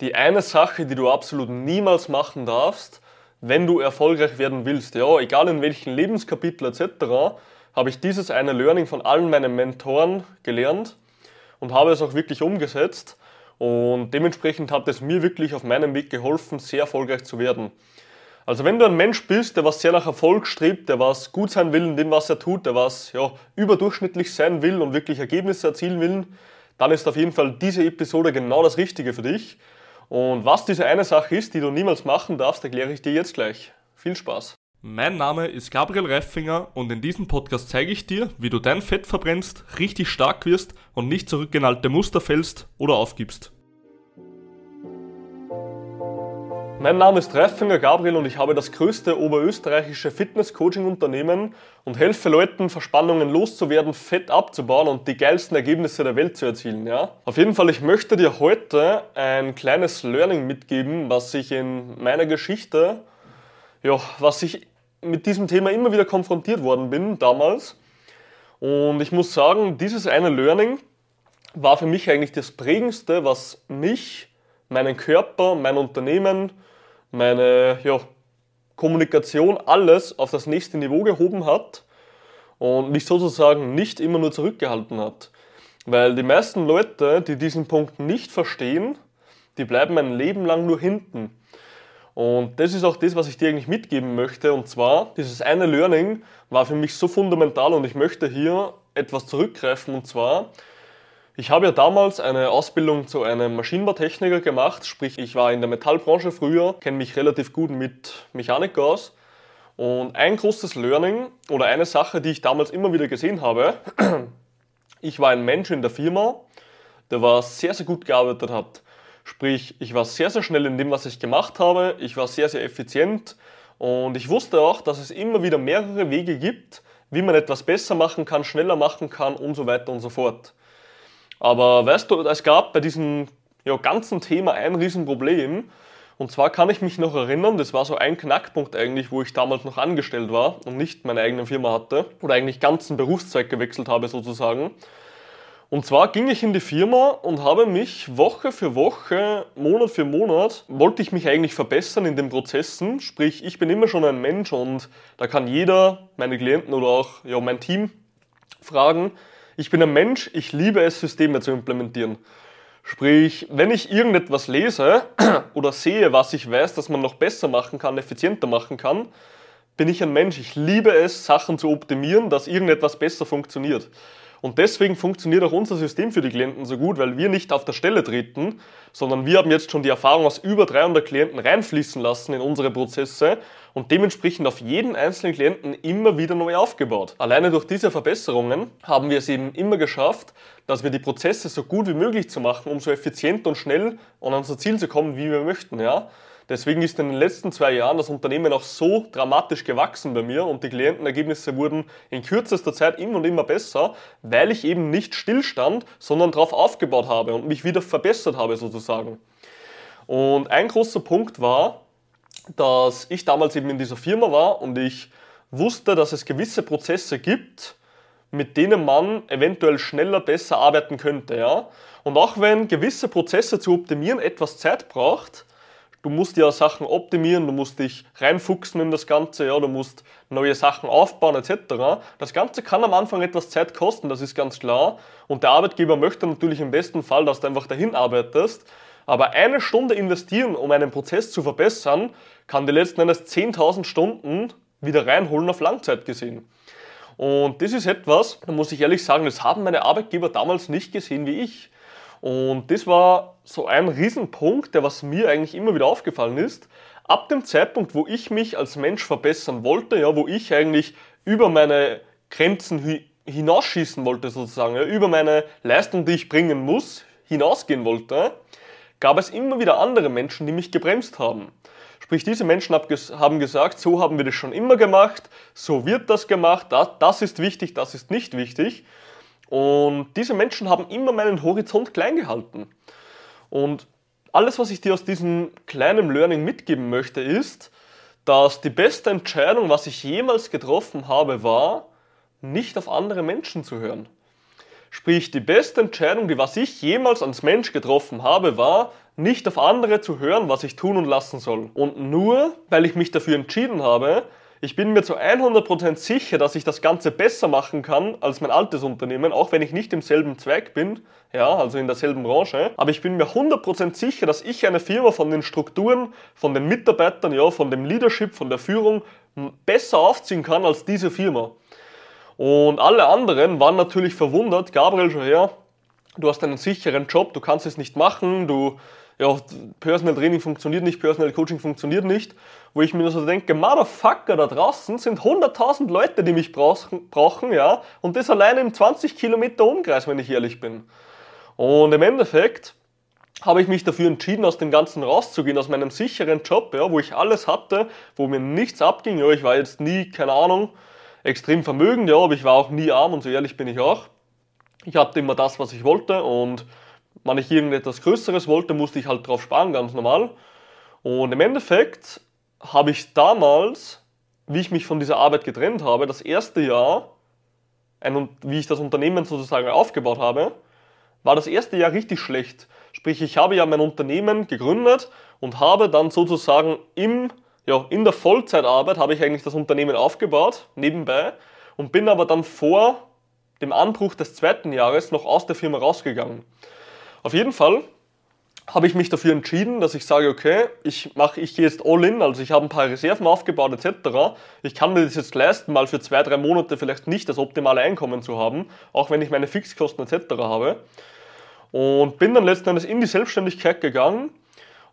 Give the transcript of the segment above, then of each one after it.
die eine Sache, die du absolut niemals machen darfst, wenn du erfolgreich werden willst. Ja, egal in welchem Lebenskapitel etc., habe ich dieses eine Learning von allen meinen Mentoren gelernt und habe es auch wirklich umgesetzt. Und dementsprechend hat es mir wirklich auf meinem Weg geholfen, sehr erfolgreich zu werden. Also wenn du ein Mensch bist, der was sehr nach Erfolg strebt, der was gut sein will in dem, was er tut, der was ja, überdurchschnittlich sein will und wirklich Ergebnisse erzielen will, dann ist auf jeden Fall diese Episode genau das Richtige für dich. Und was diese eine Sache ist, die du niemals machen darfst, erkläre ich dir jetzt gleich. Viel Spaß. Mein Name ist Gabriel Reifinger und in diesem Podcast zeige ich dir, wie du dein Fett verbrennst, richtig stark wirst und nicht zurück in alte Muster fällst oder aufgibst. Mein Name ist Reifinger Gabriel und ich habe das größte oberösterreichische Fitness-Coaching-Unternehmen und helfe Leuten, Verspannungen loszuwerden, Fett abzubauen und die geilsten Ergebnisse der Welt zu erzielen. Ja? Auf jeden Fall, ich möchte dir heute ein kleines Learning mitgeben, was ich in meiner Geschichte, ja, was ich mit diesem Thema immer wieder konfrontiert worden bin damals. Und ich muss sagen, dieses eine Learning war für mich eigentlich das prägendste, was mich, meinen Körper, mein Unternehmen, meine ja, Kommunikation, alles auf das nächste Niveau gehoben hat und mich sozusagen nicht immer nur zurückgehalten hat. Weil die meisten Leute, die diesen Punkt nicht verstehen, die bleiben ein Leben lang nur hinten. Und das ist auch das, was ich dir eigentlich mitgeben möchte. Und zwar, dieses eine Learning war für mich so fundamental und ich möchte hier etwas zurückgreifen. Und zwar, ich habe ja damals eine Ausbildung zu einem Maschinenbautechniker gemacht, sprich ich war in der Metallbranche früher, kenne mich relativ gut mit Mechanik aus. Und ein großes Learning oder eine Sache, die ich damals immer wieder gesehen habe, ich war ein Mensch in der Firma, der war sehr, sehr gut gearbeitet hat. Sprich, ich war sehr, sehr schnell in dem, was ich gemacht habe, ich war sehr, sehr effizient und ich wusste auch, dass es immer wieder mehrere Wege gibt, wie man etwas besser machen kann, schneller machen kann und so weiter und so fort. Aber weißt du, es gab bei diesem ja, ganzen Thema ein Riesenproblem. Und zwar kann ich mich noch erinnern, das war so ein Knackpunkt eigentlich, wo ich damals noch angestellt war und nicht meine eigene Firma hatte oder eigentlich ganzen Berufszweig gewechselt habe sozusagen. Und zwar ging ich in die Firma und habe mich Woche für Woche, Monat für Monat, wollte ich mich eigentlich verbessern in den Prozessen. Sprich, ich bin immer schon ein Mensch und da kann jeder, meine Klienten oder auch ja, mein Team fragen, ich bin ein Mensch, ich liebe es, Systeme zu implementieren. Sprich, wenn ich irgendetwas lese oder sehe, was ich weiß, dass man noch besser machen kann, effizienter machen kann, bin ich ein Mensch. Ich liebe es, Sachen zu optimieren, dass irgendetwas besser funktioniert. Und deswegen funktioniert auch unser System für die Klienten so gut, weil wir nicht auf der Stelle treten, sondern wir haben jetzt schon die Erfahrung aus über 300 Klienten reinfließen lassen in unsere Prozesse und dementsprechend auf jeden einzelnen Klienten immer wieder neu aufgebaut. Alleine durch diese Verbesserungen haben wir es eben immer geschafft, dass wir die Prozesse so gut wie möglich zu machen, um so effizient und schnell an unser Ziel zu kommen, wie wir möchten. Ja? Deswegen ist in den letzten zwei Jahren das Unternehmen auch so dramatisch gewachsen bei mir und die Klientenergebnisse wurden in kürzester Zeit immer und immer besser, weil ich eben nicht stillstand, sondern darauf aufgebaut habe und mich wieder verbessert habe sozusagen. Und ein großer Punkt war, dass ich damals eben in dieser Firma war und ich wusste, dass es gewisse Prozesse gibt, mit denen man eventuell schneller besser arbeiten könnte. Ja? Und auch wenn gewisse Prozesse zu optimieren etwas Zeit braucht, du musst ja Sachen optimieren, du musst dich reinfuchsen in das Ganze, ja, du musst neue Sachen aufbauen etc. Das Ganze kann am Anfang etwas Zeit kosten, das ist ganz klar. Und der Arbeitgeber möchte natürlich im besten Fall, dass du einfach dahin arbeitest. Aber eine Stunde investieren, um einen Prozess zu verbessern, kann die letzten Endes 10.000 Stunden wieder reinholen auf Langzeit gesehen. Und das ist etwas, da muss ich ehrlich sagen, das haben meine Arbeitgeber damals nicht gesehen wie ich. Und das war so ein Riesenpunkt, der was mir eigentlich immer wieder aufgefallen ist. Ab dem Zeitpunkt, wo ich mich als Mensch verbessern wollte, ja, wo ich eigentlich über meine Grenzen hinausschießen wollte sozusagen, ja, über meine Leistung, die ich bringen muss, hinausgehen wollte, gab es immer wieder andere Menschen, die mich gebremst haben. Sprich, diese Menschen haben gesagt, so haben wir das schon immer gemacht, so wird das gemacht, das ist wichtig, das ist nicht wichtig. Und diese Menschen haben immer meinen Horizont klein gehalten. Und alles, was ich dir aus diesem kleinen Learning mitgeben möchte, ist, dass die beste Entscheidung, was ich jemals getroffen habe, war, nicht auf andere Menschen zu hören. Sprich, die beste Entscheidung, die was ich jemals als Mensch getroffen habe, war, nicht auf andere zu hören, was ich tun und lassen soll. Und nur, weil ich mich dafür entschieden habe, ich bin mir zu 100% sicher, dass ich das Ganze besser machen kann als mein altes Unternehmen, auch wenn ich nicht im selben Zweig bin, ja, also in derselben Branche. Aber ich bin mir 100% sicher, dass ich eine Firma von den Strukturen, von den Mitarbeitern, ja, von dem Leadership, von der Führung besser aufziehen kann als diese Firma. Und alle anderen waren natürlich verwundert, Gabriel schon her, du hast einen sicheren Job, du kannst es nicht machen, du ja, Personal Training funktioniert nicht, Personal Coaching funktioniert nicht, wo ich mir nur so denke, Motherfucker, da draußen sind 100.000 Leute, die mich brauchen, ja, und das alleine im 20 Kilometer Umkreis, wenn ich ehrlich bin. Und im Endeffekt habe ich mich dafür entschieden, aus dem Ganzen rauszugehen, aus meinem sicheren Job, ja, wo ich alles hatte, wo mir nichts abging. Ja, ich war jetzt nie, keine Ahnung, extrem vermögend, ja, aber ich war auch nie arm und so ehrlich bin ich auch. Ich hatte immer das, was ich wollte und wenn ich irgendetwas Größeres wollte, musste ich halt drauf sparen, ganz normal. Und im Endeffekt habe ich damals, wie ich mich von dieser Arbeit getrennt habe, das erste Jahr, ein, wie ich das Unternehmen sozusagen aufgebaut habe, war das erste Jahr richtig schlecht. Sprich, ich habe ja mein Unternehmen gegründet und habe dann sozusagen im, ja, in der Vollzeitarbeit habe ich eigentlich das Unternehmen aufgebaut, nebenbei, und bin aber dann vor dem Anbruch des zweiten Jahres noch aus der Firma rausgegangen. Auf jeden Fall habe ich mich dafür entschieden, dass ich sage, okay, ich mache, ich gehe jetzt all in, also ich habe ein paar Reserven aufgebaut etc. Ich kann mir das jetzt leisten, mal für zwei, drei Monate vielleicht nicht das optimale Einkommen zu haben, auch wenn ich meine Fixkosten etc. habe. Und bin dann letzten Endes in die Selbstständigkeit gegangen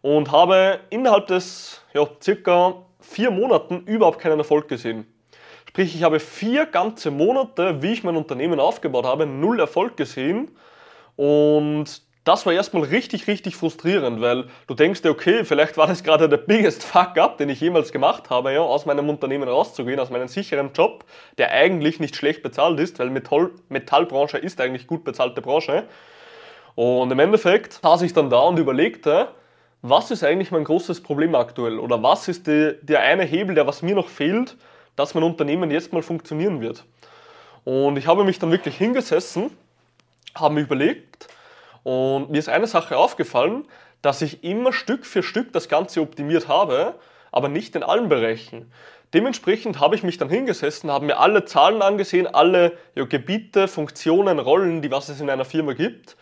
und habe innerhalb des ja, circa vier Monaten überhaupt keinen Erfolg gesehen. Sprich, ich habe vier ganze Monate, wie ich mein Unternehmen aufgebaut habe, null Erfolg gesehen. Und das war erstmal richtig, richtig frustrierend, weil du denkst dir, okay, vielleicht war das gerade der biggest Fuck-up, den ich jemals gemacht habe, ja, aus meinem Unternehmen rauszugehen, aus meinem sicheren Job, der eigentlich nicht schlecht bezahlt ist, weil Metall, Metallbranche ist eigentlich gut bezahlte Branche. Und im Endeffekt saß ich dann da und überlegte, was ist eigentlich mein großes Problem aktuell? Oder was ist die, der eine Hebel, der was mir noch fehlt, dass mein Unternehmen jetzt mal funktionieren wird? Und ich habe mich dann wirklich hingesessen, habe mir überlegt, und mir ist eine Sache aufgefallen, dass ich immer Stück für Stück das Ganze optimiert habe, aber nicht in allen Bereichen. Dementsprechend habe ich mich dann hingesessen, habe mir alle Zahlen angesehen, alle ja, Gebiete, Funktionen, Rollen, die was es in einer Firma gibt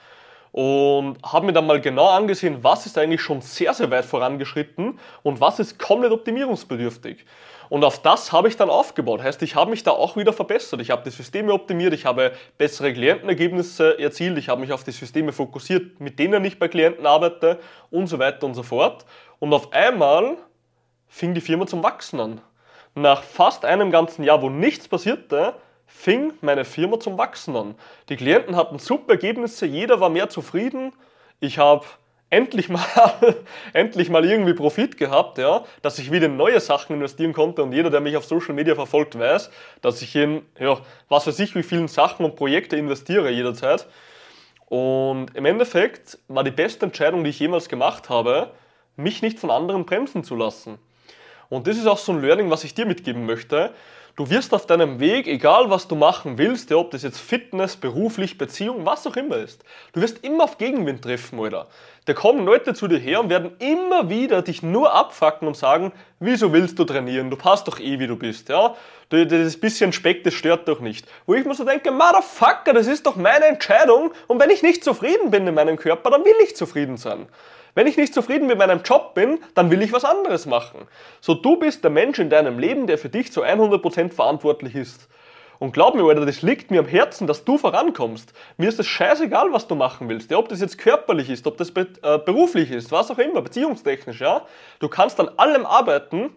und habe mir dann mal genau angesehen, was ist eigentlich schon sehr, sehr weit vorangeschritten und was ist komplett optimierungsbedürftig. Und auf das habe ich dann aufgebaut. Heißt, ich habe mich da auch wieder verbessert. Ich habe die Systeme optimiert, ich habe bessere Klientenergebnisse erzielt, ich habe mich auf die Systeme fokussiert, mit denen ich bei Klienten arbeite und so weiter und so fort. Und auf einmal fing die Firma zum Wachsen an. Nach fast einem ganzen Jahr, wo nichts passierte, fing meine Firma zum Wachsen an. Die Klienten hatten super Ergebnisse, jeder war mehr zufrieden. Ich habe endlich mal, endlich mal irgendwie Profit gehabt, ja, dass ich wieder in neue Sachen investieren konnte und jeder, der mich auf Social Media verfolgt, weiß, dass ich in, ja, was weiß ich, wie vielen Sachen und Projekte investiere jederzeit. Und im Endeffekt war die beste Entscheidung, die ich jemals gemacht habe, mich nicht von anderen bremsen zu lassen. Und das ist auch so ein Learning, was ich dir mitgeben möchte. Du wirst auf deinem Weg, egal was du machen willst, ja, ob das jetzt Fitness, beruflich, Beziehung, was auch immer ist, du wirst immer auf Gegenwind treffen, Alter. Da kommen Leute zu dir her und werden immer wieder dich nur abfacken und sagen, wieso willst du trainieren? Du passt doch eh, wie du bist, ja. Das bisschen Speck, das stört doch nicht. Wo ich mir so denke, Motherfucker, das ist doch meine Entscheidung und wenn ich nicht zufrieden bin in meinem Körper, dann will ich zufrieden sein. Wenn ich nicht zufrieden mit meinem Job bin, dann will ich was anderes machen. So, du bist der Mensch in deinem Leben, der für dich zu 100% verantwortlich ist. Und glaub mir, Alter, das liegt mir am Herzen, dass du vorankommst. Mir ist es scheißegal, was du machen willst. Ja, ob das jetzt körperlich ist, ob das be äh, beruflich ist, was auch immer, beziehungstechnisch, ja. Du kannst an allem arbeiten,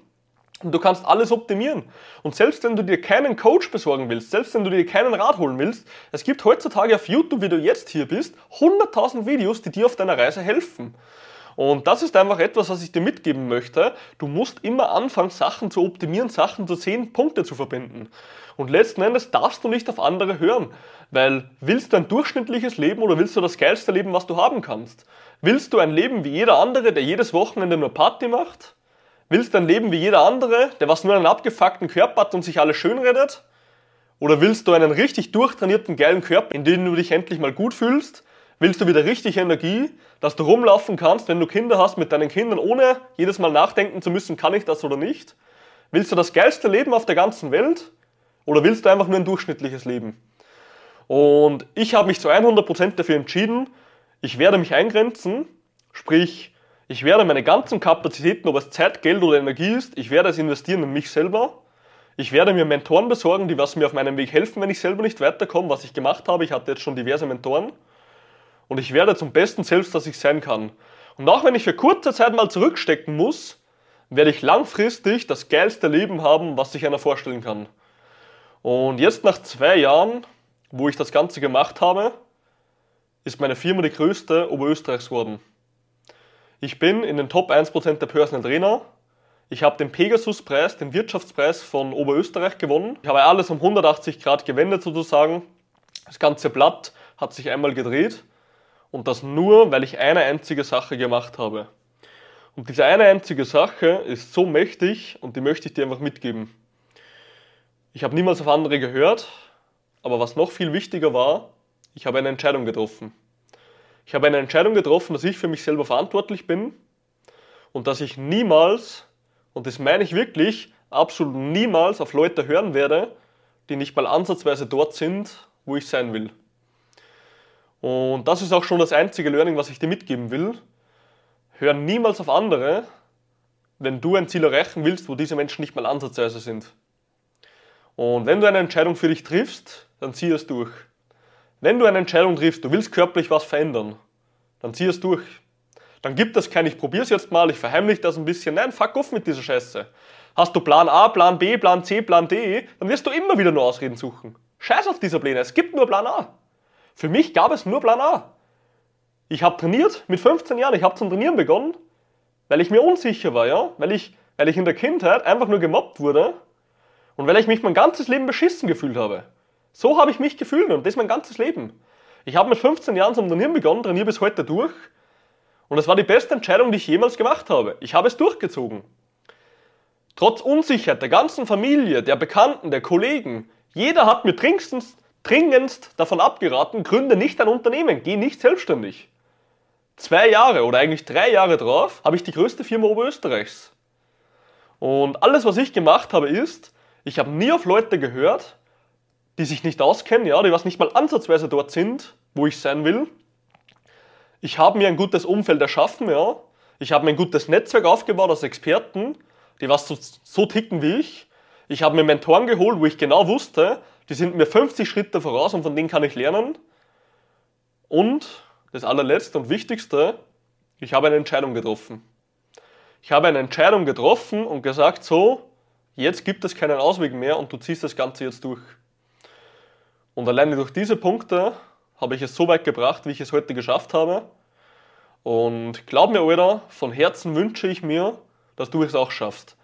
und du kannst alles optimieren. Und selbst wenn du dir keinen Coach besorgen willst, selbst wenn du dir keinen Rat holen willst, es gibt heutzutage auf YouTube, wie du jetzt hier bist, 100.000 Videos, die dir auf deiner Reise helfen. Und das ist einfach etwas, was ich dir mitgeben möchte. Du musst immer anfangen, Sachen zu optimieren, Sachen zu sehen, Punkte zu verbinden. Und letzten Endes darfst du nicht auf andere hören, weil willst du ein durchschnittliches Leben oder willst du das geilste Leben, was du haben kannst? Willst du ein Leben wie jeder andere, der jedes Wochenende nur Party macht? Willst du ein Leben wie jeder andere, der was nur einen abgefuckten Körper hat und sich alles schön redet? Oder willst du einen richtig durchtrainierten, geilen Körper, in dem du dich endlich mal gut fühlst? Willst du wieder richtig Energie, dass du rumlaufen kannst, wenn du Kinder hast, mit deinen Kindern, ohne jedes Mal nachdenken zu müssen, kann ich das oder nicht? Willst du das geilste Leben auf der ganzen Welt? Oder willst du einfach nur ein durchschnittliches Leben? Und ich habe mich zu 100% dafür entschieden, ich werde mich eingrenzen, sprich, ich werde meine ganzen Kapazitäten, ob es Zeit, Geld oder Energie ist, ich werde es investieren in mich selber. Ich werde mir Mentoren besorgen, die was mir auf meinem Weg helfen, wenn ich selber nicht weiterkomme, was ich gemacht habe. Ich hatte jetzt schon diverse Mentoren. Und ich werde zum besten selbst, dass ich sein kann. Und auch wenn ich für kurze Zeit mal zurückstecken muss, werde ich langfristig das geilste Leben haben, was sich einer vorstellen kann. Und jetzt nach zwei Jahren, wo ich das Ganze gemacht habe, ist meine Firma die größte Oberösterreichs geworden. Ich bin in den Top 1% der Personal Trainer. Ich habe den Pegasus-Preis, den Wirtschaftspreis von Oberösterreich gewonnen. Ich habe alles um 180 Grad gewendet sozusagen. Das ganze Blatt hat sich einmal gedreht. Und das nur, weil ich eine einzige Sache gemacht habe. Und diese eine einzige Sache ist so mächtig und die möchte ich dir einfach mitgeben. Ich habe niemals auf andere gehört, aber was noch viel wichtiger war, ich habe eine Entscheidung getroffen. Ich habe eine Entscheidung getroffen, dass ich für mich selber verantwortlich bin und dass ich niemals, und das meine ich wirklich, absolut niemals auf Leute hören werde, die nicht mal ansatzweise dort sind, wo ich sein will. Und das ist auch schon das einzige Learning, was ich dir mitgeben will. Hör niemals auf andere, wenn du ein Ziel erreichen willst, wo diese Menschen nicht mal ansatzweise sind. Und wenn du eine Entscheidung für dich triffst, dann zieh es durch. Wenn du eine Entscheidung triffst, du willst körperlich was verändern, dann zieh es durch. Dann gibt es kein, ich probiere es jetzt mal, ich verheimliche das ein bisschen. Nein, fuck off mit dieser Scheiße. Hast du Plan A, Plan B, Plan C, Plan D, dann wirst du immer wieder nur Ausreden suchen. Scheiß auf dieser Pläne, es gibt nur Plan A. Für mich gab es nur Plan A. Ich habe trainiert mit 15 Jahren, ich habe zum Trainieren begonnen, weil ich mir unsicher war, ja, weil ich, weil ich in der Kindheit einfach nur gemobbt wurde und weil ich mich mein ganzes Leben beschissen gefühlt habe. So habe ich mich gefühlt und das mein ganzes Leben. Ich habe mit 15 Jahren zum Trainieren begonnen, trainiere bis heute durch und es war die beste Entscheidung, die ich jemals gemacht habe. Ich habe es durchgezogen. Trotz Unsicherheit der ganzen Familie, der Bekannten, der Kollegen, jeder hat mir dringendst dringendst davon abgeraten, gründe nicht ein Unternehmen, geh nicht selbstständig. Zwei Jahre oder eigentlich drei Jahre drauf habe ich die größte Firma Oberösterreichs. Und alles, was ich gemacht habe, ist, ich habe nie auf Leute gehört, die sich nicht auskennen, ja, die was nicht mal ansatzweise dort sind, wo ich sein will. Ich habe mir ein gutes Umfeld erschaffen, ja. Ich habe mir ein gutes Netzwerk aufgebaut aus Experten, die was so, so ticken wie ich. Ich habe mir Mentoren geholt, wo ich genau wusste, die sind mir 50 Schritte voraus und von denen kann ich lernen. Und das allerletzte und wichtigste, ich habe eine Entscheidung getroffen. Ich habe eine Entscheidung getroffen und gesagt, so, jetzt gibt es keinen Ausweg mehr und du ziehst das Ganze jetzt durch. Und alleine durch diese Punkte habe ich es so weit gebracht, wie ich es heute geschafft habe. Und glaub mir, Alter, von Herzen wünsche ich mir, dass du es auch schaffst.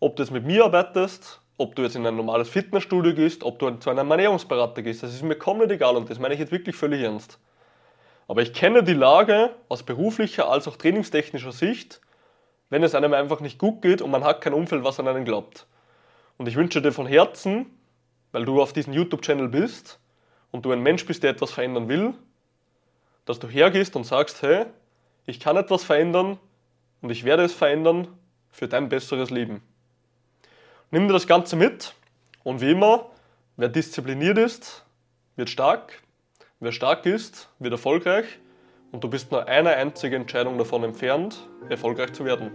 Ob du es mit mir arbeitest ob du jetzt in ein normales Fitnessstudio gehst, ob du zu einem Ernährungsberater gehst, das ist mir komplett egal und das meine ich jetzt wirklich völlig ernst. Aber ich kenne die Lage aus beruflicher als auch trainingstechnischer Sicht, wenn es einem einfach nicht gut geht und man hat kein Umfeld, was an einen glaubt. Und ich wünsche dir von Herzen, weil du auf diesem YouTube-Channel bist und du ein Mensch bist, der etwas verändern will, dass du hergehst und sagst, hey, ich kann etwas verändern und ich werde es verändern für dein besseres Leben. Nimm dir das Ganze mit und wie immer, wer diszipliniert ist, wird stark, wer stark ist, wird erfolgreich und du bist nur eine einzige Entscheidung davon entfernt, erfolgreich zu werden.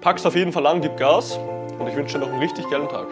Pack's auf jeden Fall an, gib Gas und ich wünsche dir noch einen richtig geilen Tag.